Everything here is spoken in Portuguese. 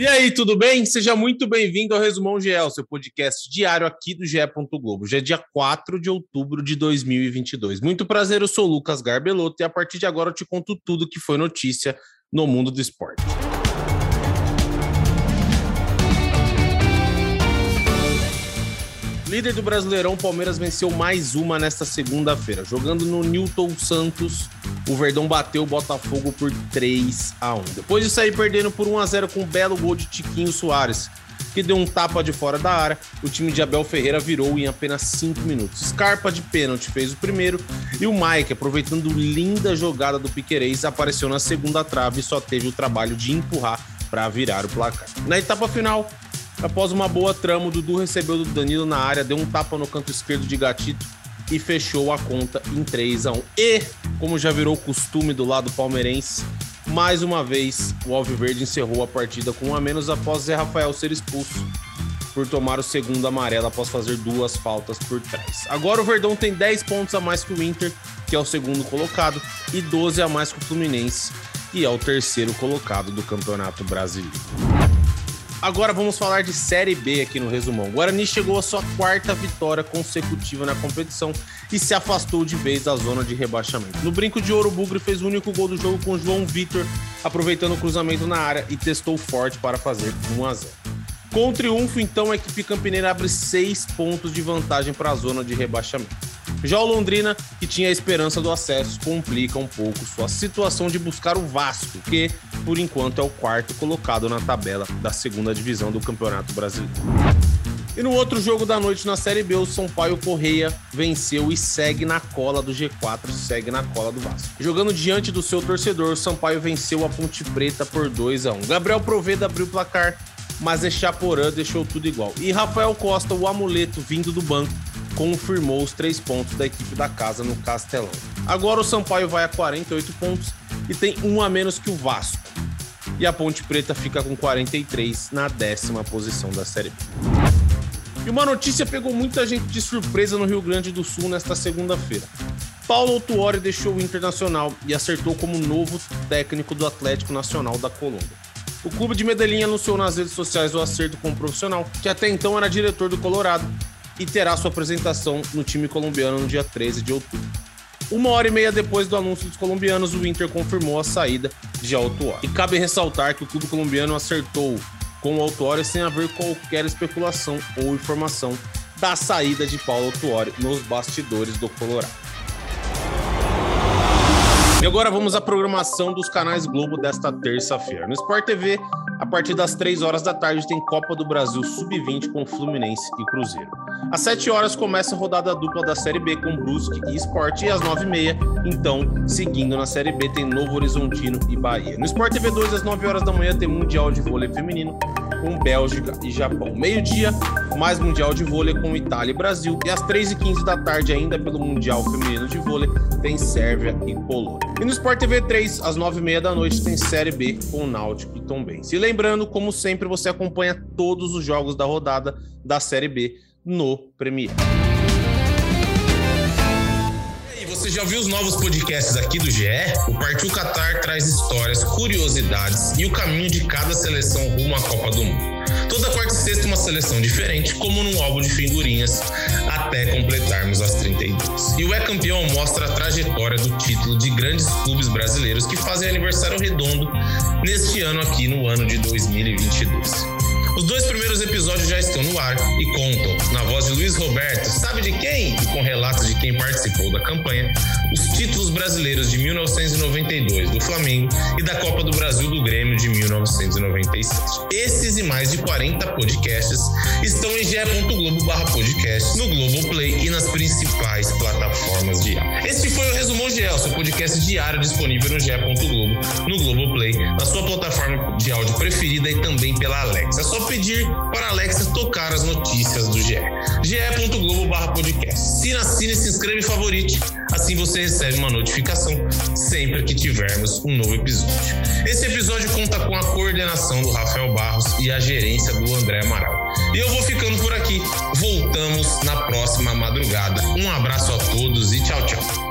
E aí, tudo bem? Seja muito bem-vindo ao Resumão GL, seu podcast diário aqui do GE. Globo. Já é dia 4 de outubro de 2022. Muito prazer, eu sou o Lucas Garbelotto e a partir de agora eu te conto tudo que foi notícia no mundo do esporte. Líder do Brasileirão, Palmeiras venceu mais uma nesta segunda-feira. Jogando no Newton Santos, o Verdão bateu o Botafogo por 3 a 1. Depois de sair perdendo por 1 a 0 com um belo gol de Tiquinho Soares, que deu um tapa de fora da área, o time de Abel Ferreira virou em apenas 5 minutos. Scarpa de pênalti fez o primeiro e o Mike, aproveitando linda jogada do Piquerez, apareceu na segunda trave e só teve o trabalho de empurrar para virar o placar. Na etapa final, Após uma boa trama, o Dudu recebeu do Danilo na área, deu um tapa no canto esquerdo de Gatito e fechou a conta em 3 a 1. E, como já virou costume do lado palmeirense, mais uma vez o Alviverde encerrou a partida com um a menos após Zé Rafael ser expulso por tomar o segundo amarelo após fazer duas faltas por trás. Agora o Verdão tem 10 pontos a mais que o Inter, que é o segundo colocado, e 12 a mais que o Fluminense, que é o terceiro colocado do Campeonato Brasileiro. Agora vamos falar de Série B aqui no resumão. O Guarani chegou à sua quarta vitória consecutiva na competição e se afastou de vez da zona de rebaixamento. No brinco de ouro, o Bugre fez o único gol do jogo com João Vitor, aproveitando o cruzamento na área e testou forte para fazer 1 a 0. Com o triunfo, então, a equipe campineira abre seis pontos de vantagem para a zona de rebaixamento. Já o Londrina, que tinha a esperança do acesso, complica um pouco sua situação de buscar o Vasco, que, por enquanto, é o quarto colocado na tabela da segunda divisão do Campeonato Brasileiro. E no outro jogo da noite na Série B, o São Paulo Correia venceu e segue na cola do G4, segue na cola do Vasco. Jogando diante do seu torcedor, o Sampaio venceu a Ponte Preta por 2 a 1. Gabriel Proveda abriu o placar, mas Echaporã deixou tudo igual. E Rafael Costa, o amuleto vindo do banco, confirmou os três pontos da equipe da casa no Castelão. Agora o Sampaio vai a 48 pontos e tem um a menos que o Vasco. E a Ponte Preta fica com 43 na décima posição da Série B. E uma notícia pegou muita gente de surpresa no Rio Grande do Sul nesta segunda-feira. Paulo Autuori deixou o Internacional e acertou como novo técnico do Atlético Nacional da Colômbia. O clube de Medellín anunciou nas redes sociais o acerto com o profissional, que até então era diretor do Colorado, e terá sua apresentação no time colombiano no dia 13 de outubro. Uma hora e meia depois do anúncio dos colombianos, o Inter confirmou a saída de Autuori. E cabe ressaltar que o clube colombiano acertou com o Autuori sem haver qualquer especulação ou informação da saída de Paulo Autuori nos bastidores do Colorado. E agora vamos à programação dos canais Globo desta terça-feira. No Sport TV, a partir das 3 horas da tarde, tem Copa do Brasil Sub-20 com Fluminense e Cruzeiro. Às 7 horas começa a rodada dupla da Série B com Brusque e Sport. E às 9h30, então, seguindo na Série B, tem Novo Horizontino e Bahia. No Sport TV 2, às 9 horas da manhã, tem Mundial de Vôlei Feminino com Bélgica e Japão. Meio-dia, mais Mundial de Vôlei com Itália e Brasil. E às 3h15 da tarde, ainda pelo Mundial Feminino de Vôlei, tem Sérvia e Polônia. E no Sport TV 3, às 9h30 da noite, tem Série B com Náutico e Tombense. E lembrando, como sempre, você acompanha todos os jogos da rodada da Série B no Premier. Você já viu os novos podcasts aqui do GE? O Partiu Qatar traz histórias, curiosidades e o caminho de cada seleção rumo à Copa do Mundo. Toda quarta e sexta uma seleção diferente, como num álbum de figurinhas, até completarmos as 32. E o É Campeão mostra a trajetória do título de grandes clubes brasileiros que fazem aniversário redondo neste ano aqui no ano de 2022. Os dois primeiros episódios já estão no ar e contam, na voz de Luiz Roberto, sabe de quem? E com relatos de quem participou da campanha, os títulos brasileiros de 1992 do Flamengo e da Copa do Brasil do Grêmio de 1997. Esses e mais de 40 podcasts estão em ge.globo podcast, no Globoplay e nas principais plataformas de áudio. Esse foi o Resumo GE, seu podcast diário disponível no ge.globo, no Globoplay, na sua plataforma de áudio preferida e também pela Alexa. É só pedir para a Alexa tocar as notícias do GE. ge.globo podcast. Se assine, se inscreve e favorite. Assim você recebe uma notificação sempre que tivermos um novo episódio. Esse episódio conta com a coordenação do Rafael Barros e a gerência do André Amaral. E eu vou ficando por aqui. Voltamos na próxima madrugada. Um abraço a todos e tchau, tchau.